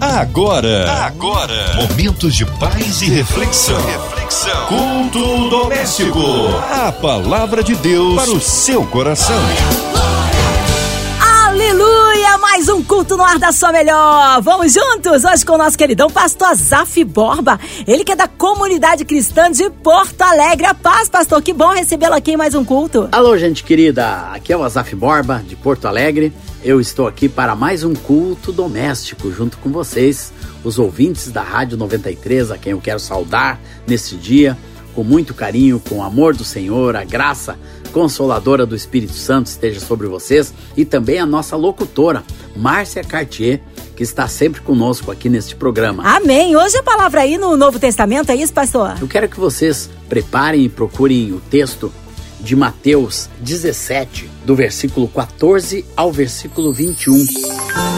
Agora, agora, momentos de paz e reflexão. reflexão. Culto doméstico. A palavra de Deus para o seu coração. Aleluia! Mais um culto no ar da sua melhor. Vamos juntos hoje com o nosso queridão pastor Zaf Borba. Ele que é da comunidade cristã de Porto Alegre. A paz, pastor. Que bom recebê-lo aqui em mais um culto. Alô, gente querida. Aqui é o Azaf Borba de Porto Alegre. Eu estou aqui para mais um culto doméstico junto com vocês, os ouvintes da Rádio 93, a quem eu quero saudar neste dia, com muito carinho, com o amor do Senhor, a graça consoladora do Espírito Santo esteja sobre vocês e também a nossa locutora, Márcia Cartier, que está sempre conosco aqui neste programa. Amém. Hoje a palavra aí no Novo Testamento, é isso, pastor? Eu quero que vocês preparem e procurem o texto de Mateus 17, do versículo 14 ao versículo 21.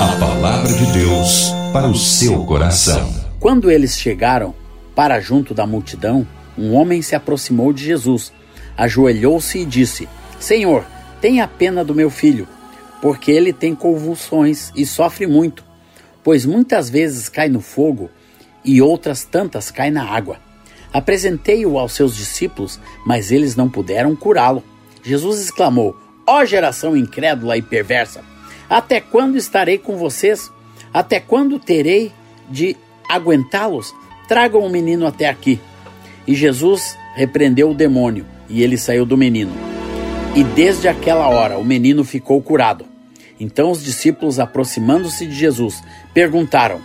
A palavra de Deus para o seu coração. Quando eles chegaram para junto da multidão, um homem se aproximou de Jesus, ajoelhou-se e disse: Senhor, tenha pena do meu filho, porque ele tem convulsões e sofre muito, pois muitas vezes cai no fogo e outras tantas cai na água. Apresentei-o aos seus discípulos, mas eles não puderam curá-lo. Jesus exclamou: Ó oh, geração incrédula e perversa, até quando estarei com vocês? Até quando terei de aguentá-los? Tragam o menino até aqui. E Jesus repreendeu o demônio, e ele saiu do menino. E desde aquela hora o menino ficou curado. Então os discípulos, aproximando-se de Jesus, perguntaram,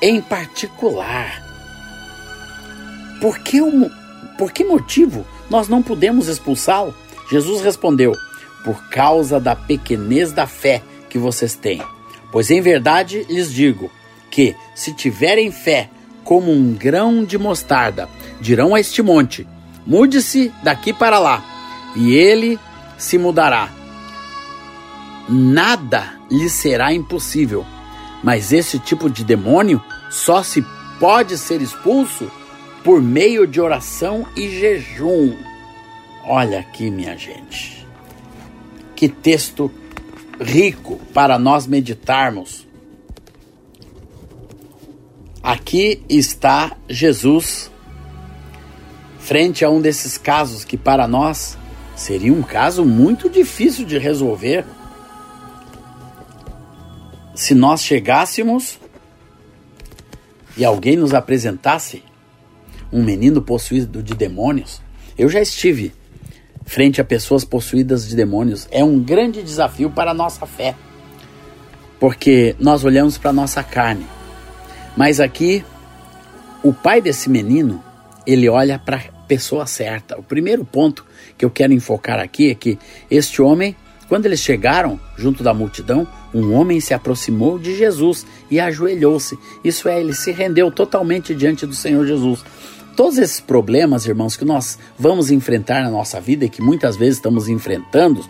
em particular, por que, por que motivo nós não podemos expulsá-lo? Jesus respondeu: Por causa da pequenez da fé que vocês têm. Pois em verdade lhes digo que, se tiverem fé como um grão de mostarda, dirão a este monte: Mude-se daqui para lá, e ele se mudará. Nada lhe será impossível. Mas esse tipo de demônio só se pode ser expulso por meio de oração e jejum. Olha aqui, minha gente. Que texto rico para nós meditarmos. Aqui está Jesus frente a um desses casos que para nós seria um caso muito difícil de resolver. Se nós chegássemos e alguém nos apresentasse um menino possuído de demônios. Eu já estive frente a pessoas possuídas de demônios. É um grande desafio para a nossa fé, porque nós olhamos para a nossa carne. Mas aqui, o pai desse menino, ele olha para a pessoa certa. O primeiro ponto que eu quero enfocar aqui é que este homem, quando eles chegaram junto da multidão, um homem se aproximou de Jesus e ajoelhou-se. Isso é, ele se rendeu totalmente diante do Senhor Jesus. Todos esses problemas, irmãos, que nós vamos enfrentar na nossa vida e que muitas vezes estamos enfrentando,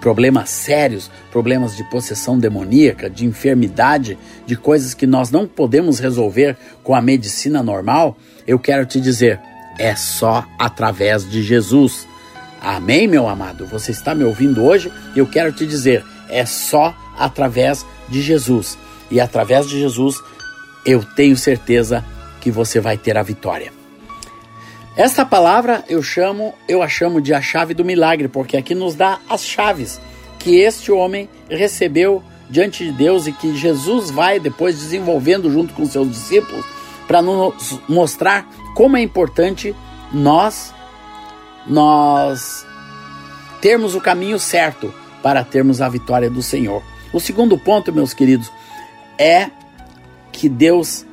problemas sérios, problemas de possessão demoníaca, de enfermidade, de coisas que nós não podemos resolver com a medicina normal, eu quero te dizer, é só através de Jesus. Amém, meu amado? Você está me ouvindo hoje? Eu quero te dizer, é só através de Jesus. E através de Jesus, eu tenho certeza que você vai ter a vitória. Esta palavra eu chamo, eu a chamo de a chave do milagre, porque aqui nos dá as chaves que este homem recebeu diante de Deus e que Jesus vai depois desenvolvendo junto com seus discípulos para nos mostrar como é importante nós nós termos o caminho certo para termos a vitória do Senhor. O segundo ponto, meus queridos, é que Deus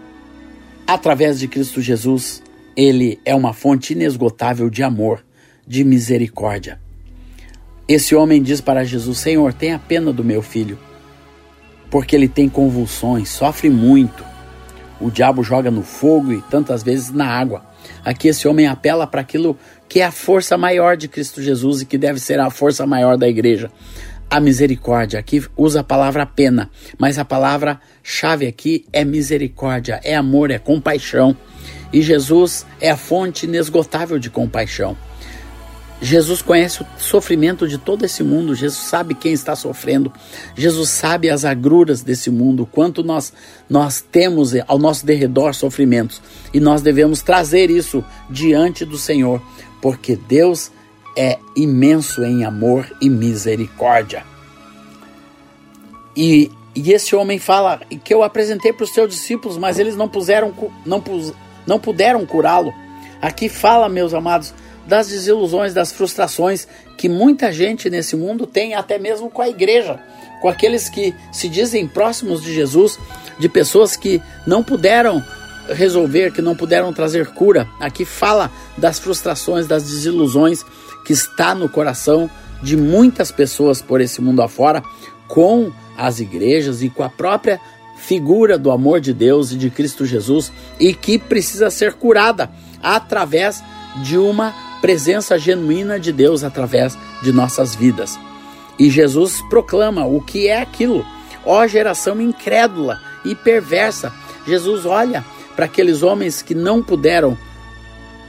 através de Cristo Jesus ele é uma fonte inesgotável de amor, de misericórdia. Esse homem diz para Jesus: Senhor, tenha pena do meu filho, porque ele tem convulsões, sofre muito. O diabo joga no fogo e tantas vezes na água. Aqui esse homem apela para aquilo que é a força maior de Cristo Jesus e que deve ser a força maior da igreja. A misericórdia. Aqui usa a palavra pena, mas a palavra chave aqui é misericórdia, é amor, é compaixão. E Jesus é a fonte inesgotável de compaixão. Jesus conhece o sofrimento de todo esse mundo, Jesus sabe quem está sofrendo, Jesus sabe as agruras desse mundo, quanto nós, nós temos ao nosso derredor sofrimentos, e nós devemos trazer isso diante do Senhor, porque Deus é imenso em amor e misericórdia. E, e esse homem fala que eu apresentei para os seus discípulos, mas eles não puseram, não, pus, não puderam curá-lo. Aqui fala, meus amados, das desilusões, das frustrações que muita gente nesse mundo tem, até mesmo com a igreja, com aqueles que se dizem próximos de Jesus, de pessoas que não puderam resolver, que não puderam trazer cura. Aqui fala das frustrações, das desilusões que está no coração de muitas pessoas por esse mundo afora, com as igrejas e com a própria figura do amor de Deus e de Cristo Jesus e que precisa ser curada através de uma presença genuína de Deus através de nossas vidas. E Jesus proclama o que é aquilo. Ó geração incrédula e perversa. Jesus olha para aqueles homens que não puderam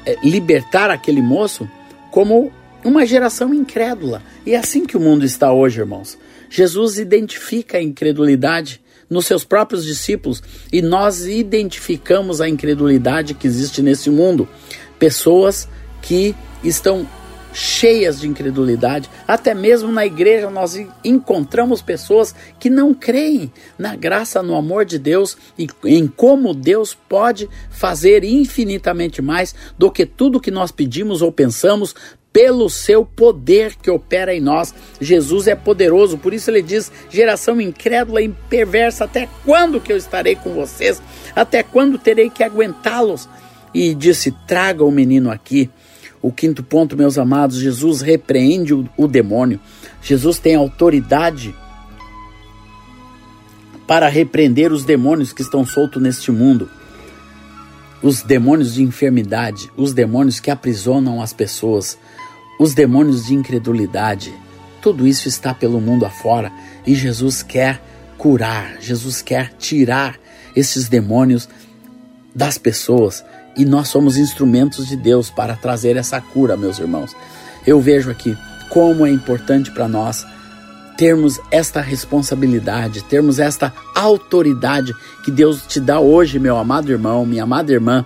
é, libertar aquele moço como uma geração incrédula. E é assim que o mundo está hoje, irmãos. Jesus identifica a incredulidade nos seus próprios discípulos e nós identificamos a incredulidade que existe nesse mundo. Pessoas que estão cheias de incredulidade. Até mesmo na igreja nós encontramos pessoas que não creem na graça, no amor de Deus e em como Deus pode fazer infinitamente mais do que tudo que nós pedimos ou pensamos. Pelo seu poder que opera em nós, Jesus é poderoso, por isso ele diz: geração incrédula e perversa, até quando que eu estarei com vocês? Até quando terei que aguentá-los? E disse: traga o menino aqui. O quinto ponto, meus amados, Jesus repreende o, o demônio. Jesus tem autoridade para repreender os demônios que estão soltos neste mundo. Os demônios de enfermidade, os demônios que aprisionam as pessoas, os demônios de incredulidade. Tudo isso está pelo mundo afora e Jesus quer curar, Jesus quer tirar esses demônios das pessoas e nós somos instrumentos de Deus para trazer essa cura, meus irmãos. Eu vejo aqui como é importante para nós termos esta responsabilidade, termos esta autoridade que Deus te dá hoje, meu amado irmão, minha amada irmã.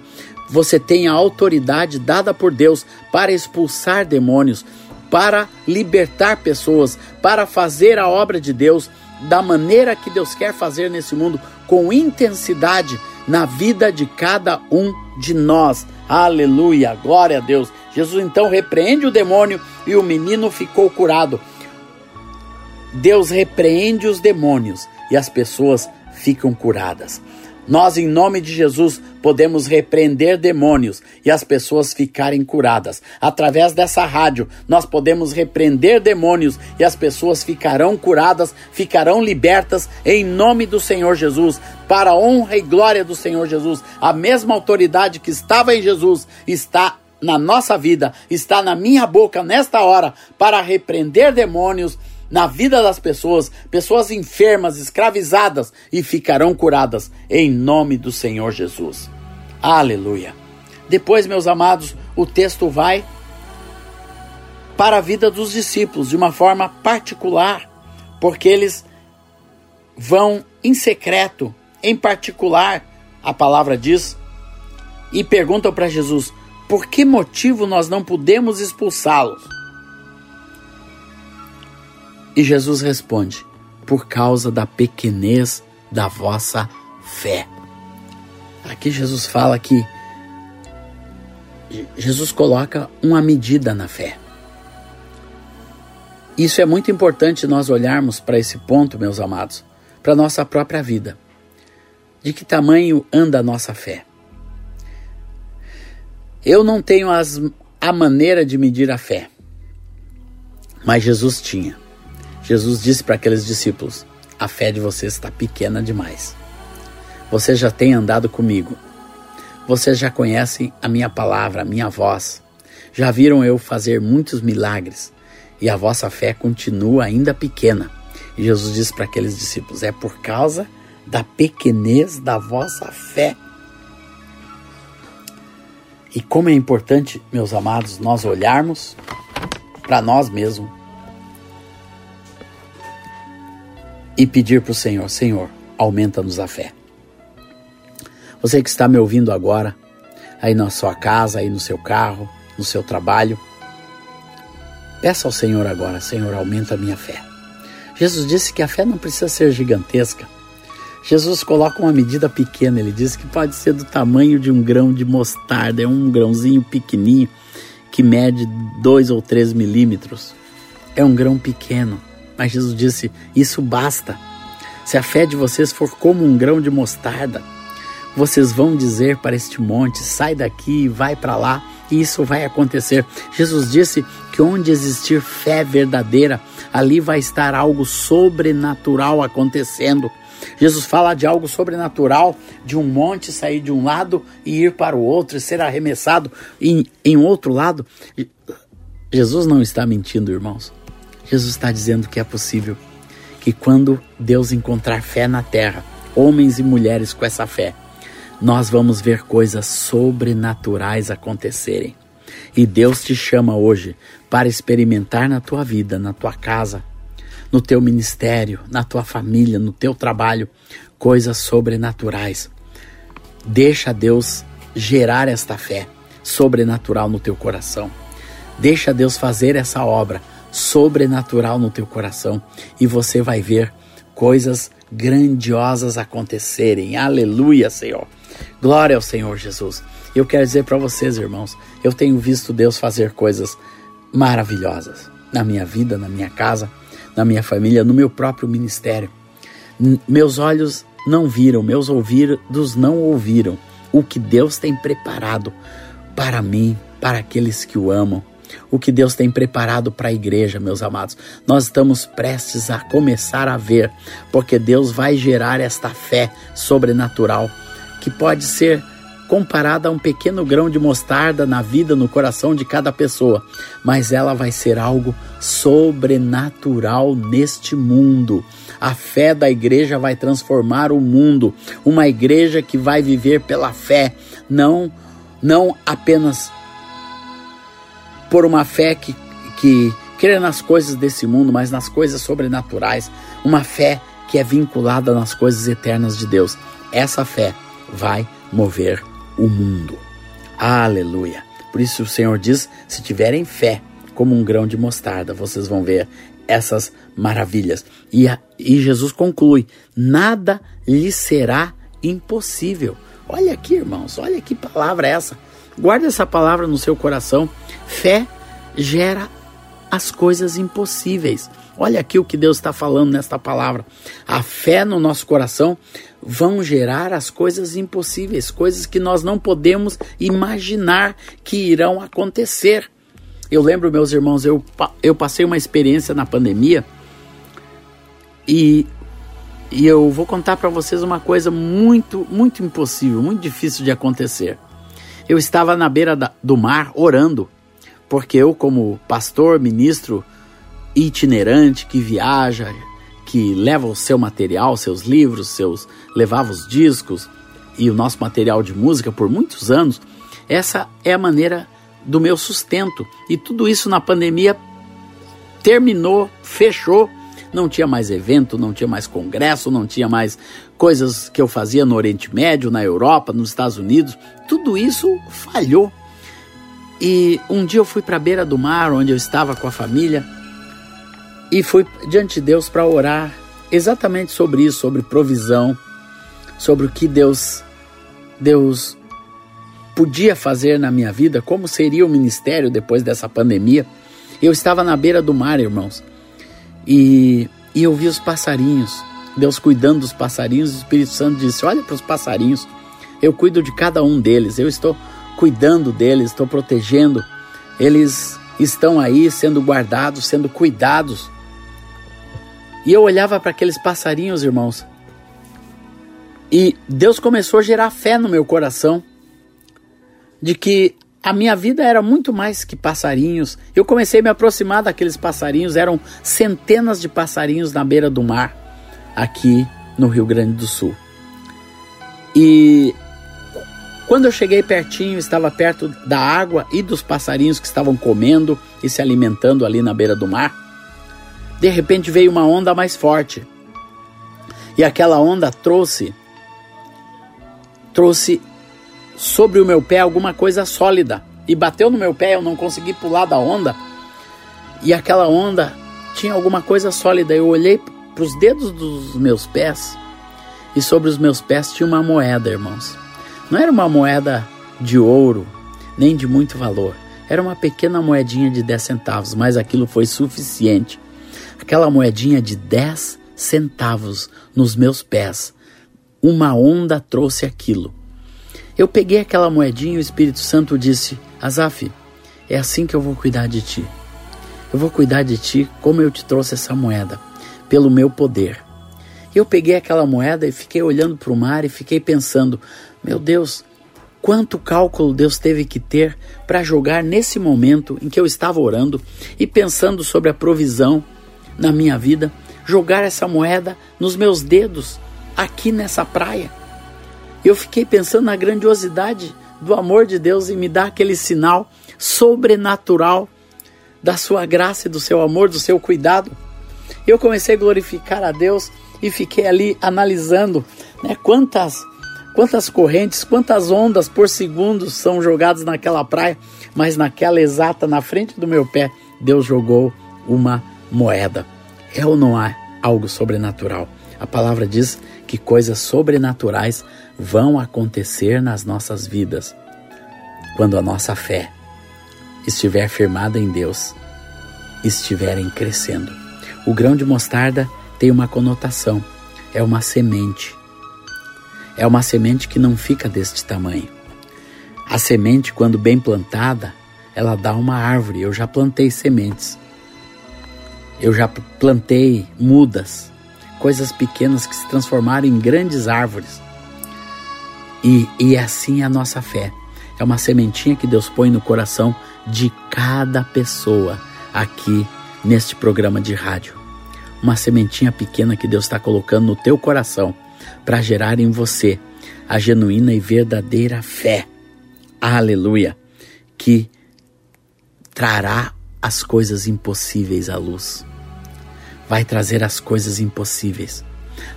Você tem a autoridade dada por Deus para expulsar demônios, para libertar pessoas, para fazer a obra de Deus da maneira que Deus quer fazer nesse mundo, com intensidade na vida de cada um de nós. Aleluia, glória a Deus. Jesus então repreende o demônio e o menino ficou curado. Deus repreende os demônios e as pessoas ficam curadas. Nós, em nome de Jesus, podemos repreender demônios e as pessoas ficarem curadas. Através dessa rádio, nós podemos repreender demônios e as pessoas ficarão curadas, ficarão libertas em nome do Senhor Jesus, para a honra e glória do Senhor Jesus. A mesma autoridade que estava em Jesus está na nossa vida, está na minha boca nesta hora para repreender demônios na vida das pessoas, pessoas enfermas, escravizadas e ficarão curadas em nome do Senhor Jesus. Aleluia. Depois, meus amados, o texto vai para a vida dos discípulos de uma forma particular, porque eles vão em secreto, em particular, a palavra diz, e perguntam para Jesus: por que motivo nós não podemos expulsá-los? E Jesus responde: Por causa da pequenez da vossa fé. Aqui Jesus fala que Jesus coloca uma medida na fé. Isso é muito importante nós olharmos para esse ponto, meus amados, para nossa própria vida. De que tamanho anda a nossa fé? Eu não tenho as, a maneira de medir a fé, mas Jesus tinha. Jesus disse para aqueles discípulos: A fé de vocês está pequena demais. Vocês já têm andado comigo. Vocês já conhecem a minha palavra, a minha voz. Já viram eu fazer muitos milagres. E a vossa fé continua ainda pequena. E Jesus disse para aqueles discípulos: É por causa da pequenez da vossa fé. E como é importante, meus amados, nós olharmos para nós mesmos e pedir para o Senhor: Senhor, aumenta-nos a fé. Você que está me ouvindo agora, aí na sua casa, aí no seu carro, no seu trabalho, peça ao Senhor agora: Senhor, aumenta a minha fé. Jesus disse que a fé não precisa ser gigantesca. Jesus coloca uma medida pequena, ele diz que pode ser do tamanho de um grão de mostarda, é um grãozinho pequenininho que mede dois ou três milímetros. É um grão pequeno, mas Jesus disse: Isso basta. Se a fé de vocês for como um grão de mostarda, vocês vão dizer para este monte: sai daqui e vai para lá, e isso vai acontecer. Jesus disse que onde existir fé verdadeira, ali vai estar algo sobrenatural acontecendo. Jesus fala de algo sobrenatural, de um monte sair de um lado e ir para o outro e ser arremessado em, em outro lado. Jesus não está mentindo, irmãos. Jesus está dizendo que é possível que quando Deus encontrar fé na terra, homens e mulheres com essa fé, nós vamos ver coisas sobrenaturais acontecerem. E Deus te chama hoje para experimentar na tua vida, na tua casa, no teu ministério, na tua família, no teu trabalho, coisas sobrenaturais. Deixa Deus gerar esta fé sobrenatural no teu coração. Deixa Deus fazer essa obra sobrenatural no teu coração e você vai ver coisas grandiosas acontecerem. Aleluia, Senhor. Glória ao Senhor Jesus. Eu quero dizer para vocês, irmãos, eu tenho visto Deus fazer coisas maravilhosas na minha vida, na minha casa, na minha família, no meu próprio ministério. Meus olhos não viram, meus ouvidos não ouviram o que Deus tem preparado para mim, para aqueles que o amam. O que Deus tem preparado para a igreja, meus amados. Nós estamos prestes a começar a ver, porque Deus vai gerar esta fé sobrenatural que pode ser comparada a um pequeno grão de mostarda na vida, no coração de cada pessoa, mas ela vai ser algo sobrenatural neste mundo. A fé da igreja vai transformar o mundo, uma igreja que vai viver pela fé, não não apenas por uma fé que, que crê nas coisas desse mundo, mas nas coisas sobrenaturais, uma fé que é vinculada nas coisas eternas de Deus. Essa fé vai mover o mundo. Aleluia. Por isso o Senhor diz: se tiverem fé como um grão de mostarda, vocês vão ver essas maravilhas. E, a, e Jesus conclui: nada lhe será impossível. Olha aqui, irmãos, olha que palavra é essa. Guarde essa palavra no seu coração. Fé gera as coisas impossíveis. Olha aqui o que Deus está falando nesta palavra. A fé no nosso coração vão gerar as coisas impossíveis, coisas que nós não podemos imaginar que irão acontecer. Eu lembro, meus irmãos, eu, eu passei uma experiência na pandemia e, e eu vou contar para vocês uma coisa muito, muito impossível, muito difícil de acontecer. Eu estava na beira da, do mar orando, porque eu, como pastor, ministro, itinerante que viaja, que leva o seu material, seus livros, seus levava os discos e o nosso material de música por muitos anos. Essa é a maneira do meu sustento. E tudo isso na pandemia terminou, fechou. Não tinha mais evento, não tinha mais congresso, não tinha mais coisas que eu fazia no Oriente Médio, na Europa, nos Estados Unidos. Tudo isso falhou. E um dia eu fui para a beira do mar, onde eu estava com a família, e fui diante de Deus para orar exatamente sobre isso, sobre provisão, sobre o que Deus Deus podia fazer na minha vida, como seria o ministério depois dessa pandemia. Eu estava na beira do mar, irmãos, e, e eu vi os passarinhos, Deus cuidando dos passarinhos, o Espírito Santo disse: Olha para os passarinhos, eu cuido de cada um deles, eu estou cuidando deles, estou protegendo, eles estão aí sendo guardados, sendo cuidados. E eu olhava para aqueles passarinhos, irmãos, e Deus começou a gerar fé no meu coração de que a minha vida era muito mais que passarinhos. Eu comecei a me aproximar daqueles passarinhos, eram centenas de passarinhos na beira do mar, aqui no Rio Grande do Sul. E Quando eu cheguei pertinho, estava perto da água e dos passarinhos que estavam comendo e se alimentando ali na beira do mar. De repente veio uma onda mais forte. E aquela onda trouxe trouxe sobre o meu pé alguma coisa sólida e bateu no meu pé, eu não consegui pular da onda. E aquela onda tinha alguma coisa sólida. Eu olhei para os dedos dos meus pés e sobre os meus pés tinha uma moeda, irmãos. Não era uma moeda de ouro, nem de muito valor. Era uma pequena moedinha de 10 centavos, mas aquilo foi suficiente. Aquela moedinha de 10 centavos nos meus pés. Uma onda trouxe aquilo. Eu peguei aquela moedinha e o Espírito Santo disse: Azaf, é assim que eu vou cuidar de ti. Eu vou cuidar de ti como eu te trouxe essa moeda, pelo meu poder. Eu peguei aquela moeda e fiquei olhando para o mar e fiquei pensando: meu Deus, quanto cálculo Deus teve que ter para jogar nesse momento em que eu estava orando e pensando sobre a provisão na minha vida, jogar essa moeda nos meus dedos aqui nessa praia. Eu fiquei pensando na grandiosidade do amor de Deus e me dar aquele sinal sobrenatural da sua graça e do seu amor, do seu cuidado. Eu comecei a glorificar a Deus e fiquei ali analisando né, quantas quantas correntes, quantas ondas por segundo são jogadas naquela praia, mas naquela exata na frente do meu pé, Deus jogou uma moeda. É ou não há algo sobrenatural? A palavra diz que coisas sobrenaturais vão acontecer nas nossas vidas quando a nossa fé estiver firmada em Deus, estiverem crescendo. O grão de mostarda tem uma conotação, é uma semente. É uma semente que não fica deste tamanho. A semente, quando bem plantada, ela dá uma árvore. Eu já plantei sementes. Eu já plantei mudas, coisas pequenas que se transformaram em grandes árvores. E, e assim é a nossa fé. É uma sementinha que Deus põe no coração de cada pessoa aqui neste programa de rádio. Uma sementinha pequena que Deus está colocando no teu coração para gerar em você a genuína e verdadeira fé. Aleluia! Que trará as coisas impossíveis à luz. Vai trazer as coisas impossíveis.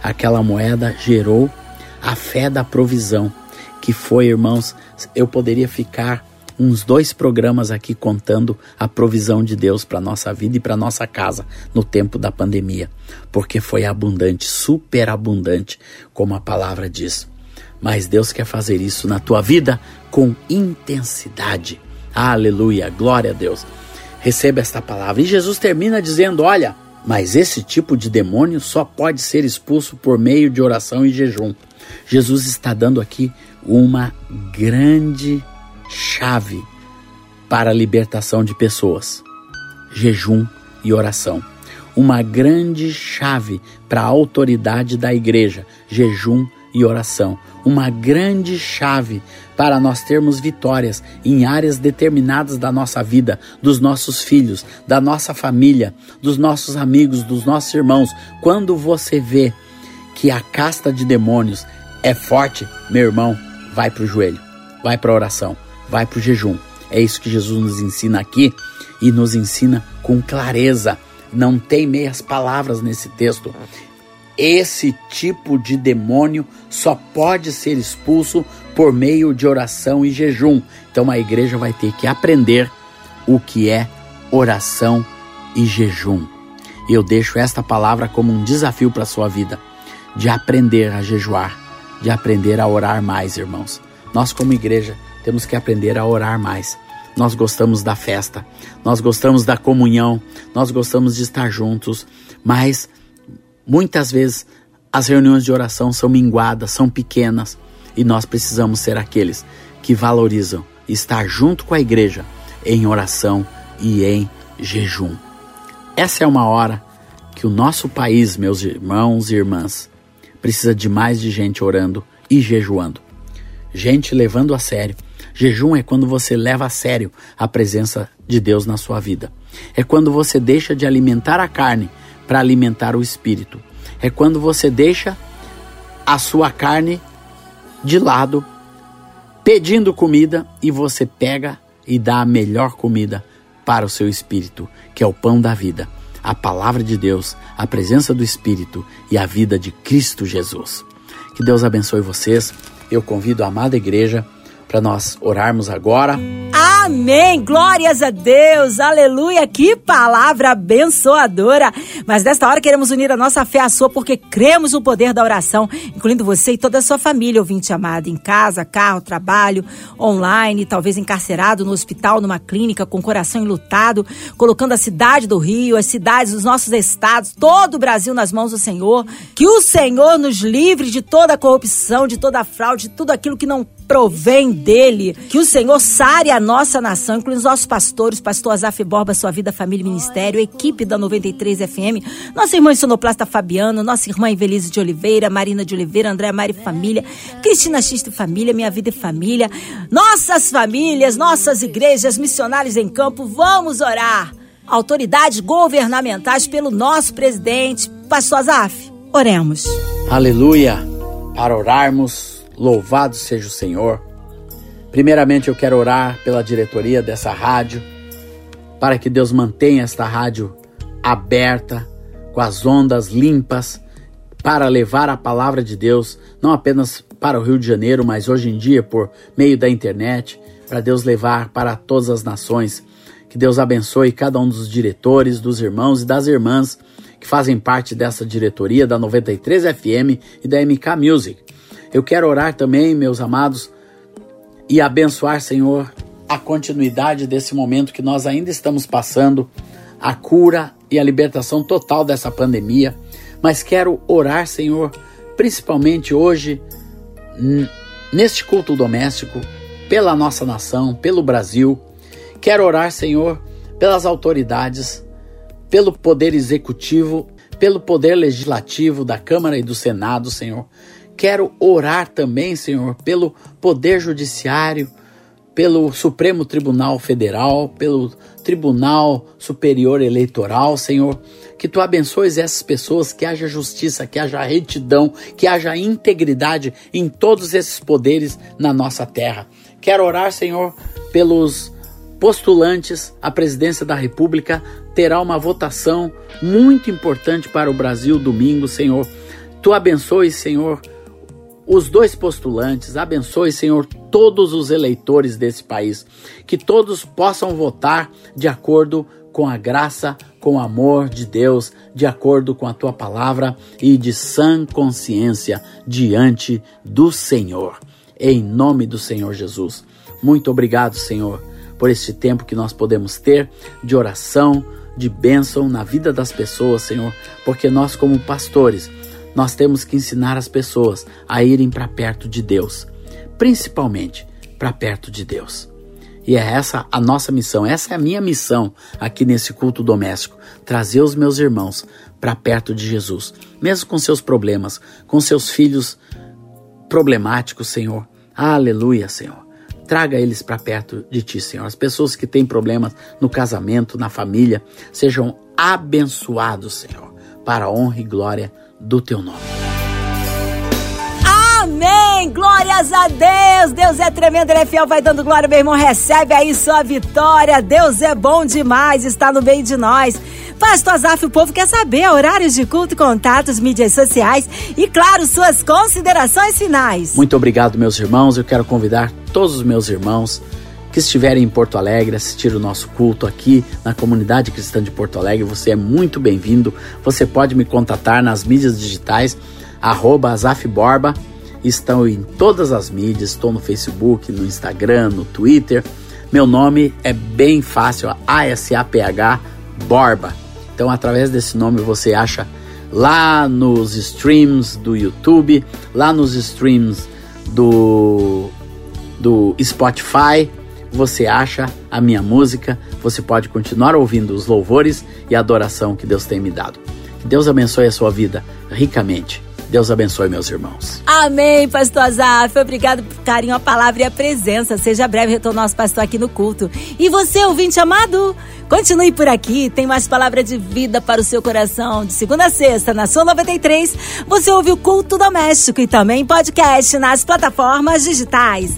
Aquela moeda gerou a fé da provisão, que foi, irmãos, eu poderia ficar uns dois programas aqui contando a provisão de Deus para nossa vida e para nossa casa no tempo da pandemia, porque foi abundante, super abundante, como a palavra diz. Mas Deus quer fazer isso na tua vida com intensidade. Aleluia, glória a Deus. Receba esta palavra. E Jesus termina dizendo: Olha, mas esse tipo de demônio só pode ser expulso por meio de oração e jejum. Jesus está dando aqui uma grande chave para a libertação de pessoas: jejum e oração. Uma grande chave para a autoridade da igreja: jejum e oração. Uma grande chave para nós termos vitórias em áreas determinadas da nossa vida, dos nossos filhos, da nossa família, dos nossos amigos, dos nossos irmãos. Quando você vê que a casta de demônios é forte, meu irmão, vai para o joelho, vai para a oração vai para o jejum. É isso que Jesus nos ensina aqui e nos ensina com clareza. Não tem meias palavras nesse texto. Esse tipo de demônio só pode ser expulso por meio de oração e jejum. Então a igreja vai ter que aprender o que é oração e jejum. Eu deixo esta palavra como um desafio para a sua vida, de aprender a jejuar, de aprender a orar mais, irmãos. Nós, como igreja, temos que aprender a orar mais. Nós gostamos da festa, nós gostamos da comunhão, nós gostamos de estar juntos, mas muitas vezes as reuniões de oração são minguadas, são pequenas e nós precisamos ser aqueles que valorizam estar junto com a igreja em oração e em jejum. Essa é uma hora que o nosso país, meus irmãos e irmãs, precisa de mais de gente orando e jejuando. Gente levando a sério Jejum é quando você leva a sério a presença de Deus na sua vida. É quando você deixa de alimentar a carne para alimentar o espírito. É quando você deixa a sua carne de lado pedindo comida e você pega e dá a melhor comida para o seu espírito, que é o pão da vida, a palavra de Deus, a presença do Espírito e a vida de Cristo Jesus. Que Deus abençoe vocês. Eu convido a amada igreja para nós orarmos agora. Amém! Glórias a Deus! Aleluia! Que palavra abençoadora! Mas nesta hora queremos unir a nossa fé à sua, porque cremos no poder da oração, incluindo você e toda a sua família, ouvinte amado, em casa, carro, trabalho, online, talvez encarcerado no hospital, numa clínica, com o coração enlutado, colocando a cidade do Rio, as cidades dos nossos estados, todo o Brasil nas mãos do Senhor. Que o Senhor nos livre de toda a corrupção, de toda a fraude, de tudo aquilo que não provém dele. Que o Senhor sare a nossa nação, incluindo os nossos pastores, pastor Azaf Borba, Sua Vida, Família e Ministério, equipe da 93 FM, nossa irmã Sonoplasta Fabiano, nossa irmã Evelise de Oliveira, Marina de Oliveira, André Mari Família, Cristina Xista Família, Minha Vida e Família, nossas famílias, nossas igrejas, missionários em campo, vamos orar. Autoridades governamentais pelo nosso presidente, pastor Azaf. Oremos. Aleluia. Para orarmos, Louvado seja o Senhor. Primeiramente, eu quero orar pela diretoria dessa rádio, para que Deus mantenha esta rádio aberta, com as ondas limpas, para levar a palavra de Deus, não apenas para o Rio de Janeiro, mas hoje em dia por meio da internet, para Deus levar para todas as nações. Que Deus abençoe cada um dos diretores, dos irmãos e das irmãs que fazem parte dessa diretoria da 93 FM e da MK Music. Eu quero orar também, meus amados, e abençoar, Senhor, a continuidade desse momento que nós ainda estamos passando, a cura e a libertação total dessa pandemia. Mas quero orar, Senhor, principalmente hoje, neste culto doméstico, pela nossa nação, pelo Brasil. Quero orar, Senhor, pelas autoridades, pelo poder executivo, pelo poder legislativo da Câmara e do Senado, Senhor. Quero orar também, Senhor, pelo Poder Judiciário, pelo Supremo Tribunal Federal, pelo Tribunal Superior Eleitoral, Senhor. Que tu abençoes essas pessoas, que haja justiça, que haja retidão, que haja integridade em todos esses poderes na nossa terra. Quero orar, Senhor, pelos postulantes à presidência da República. Terá uma votação muito importante para o Brasil domingo, Senhor. Tu abençoes, Senhor, os dois postulantes, abençoe, Senhor, todos os eleitores desse país, que todos possam votar de acordo com a graça, com o amor de Deus, de acordo com a tua palavra e de sã consciência diante do Senhor. Em nome do Senhor Jesus. Muito obrigado, Senhor, por este tempo que nós podemos ter de oração, de bênção na vida das pessoas, Senhor, porque nós, como pastores, nós temos que ensinar as pessoas a irem para perto de Deus, principalmente para perto de Deus. E é essa a nossa missão, essa é a minha missão aqui nesse culto doméstico, trazer os meus irmãos para perto de Jesus, mesmo com seus problemas, com seus filhos problemáticos, Senhor. Aleluia, Senhor. Traga eles para perto de ti, Senhor. As pessoas que têm problemas no casamento, na família, sejam abençoados, Senhor, para a honra e glória do teu nome. Amém! Glórias a Deus! Deus é tremendo, Ele é fiel, vai dando glória, meu irmão. Recebe aí sua vitória. Deus é bom demais, está no meio de nós. Pastor Azaf, o povo quer saber horários de culto, contatos, mídias sociais e, claro, suas considerações finais. Muito obrigado, meus irmãos. Eu quero convidar todos os meus irmãos que estiverem em Porto Alegre, assistir o nosso culto aqui na comunidade cristã de Porto Alegre, você é muito bem-vindo. Você pode me contatar nas mídias digitais, arroba Azafborba. Estão em todas as mídias, estou no Facebook, no Instagram, no Twitter. Meu nome é bem fácil, A-S-A-P-H Borba. Então, através desse nome você acha lá nos streams do YouTube, lá nos streams do, do Spotify, você acha a minha música, você pode continuar ouvindo os louvores e a adoração que Deus tem me dado. Que Deus abençoe a sua vida ricamente. Deus abençoe meus irmãos. Amém, pastor Azaf. Obrigado por carinho, a palavra e a presença. Seja breve retornar nosso pastor aqui no culto. E você, ouvinte amado, continue por aqui. Tem mais palavra de vida para o seu coração. De segunda a sexta, na sua 93, você ouve o culto doméstico e também podcast nas plataformas digitais.